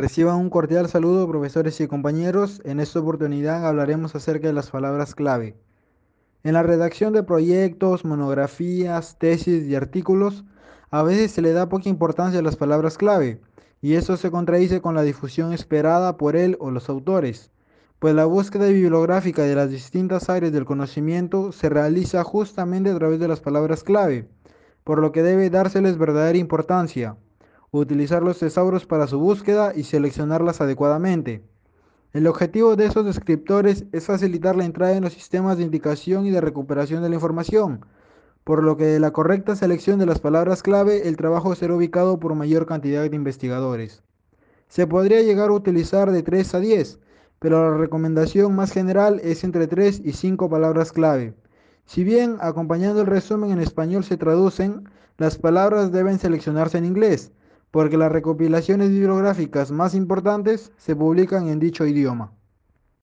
Reciban un cordial saludo, profesores y compañeros. En esta oportunidad hablaremos acerca de las palabras clave. En la redacción de proyectos, monografías, tesis y artículos, a veces se le da poca importancia a las palabras clave, y eso se contradice con la difusión esperada por él o los autores, pues la búsqueda bibliográfica de las distintas áreas del conocimiento se realiza justamente a través de las palabras clave, por lo que debe dárseles verdadera importancia utilizar los tesauros para su búsqueda y seleccionarlas adecuadamente. El objetivo de esos descriptores es facilitar la entrada en los sistemas de indicación y de recuperación de la información, por lo que de la correcta selección de las palabras clave el trabajo será ubicado por mayor cantidad de investigadores. Se podría llegar a utilizar de 3 a 10, pero la recomendación más general es entre 3 y 5 palabras clave. Si bien acompañando el resumen en español se traducen, las palabras deben seleccionarse en inglés, porque las recopilaciones bibliográficas más importantes se publican en dicho idioma.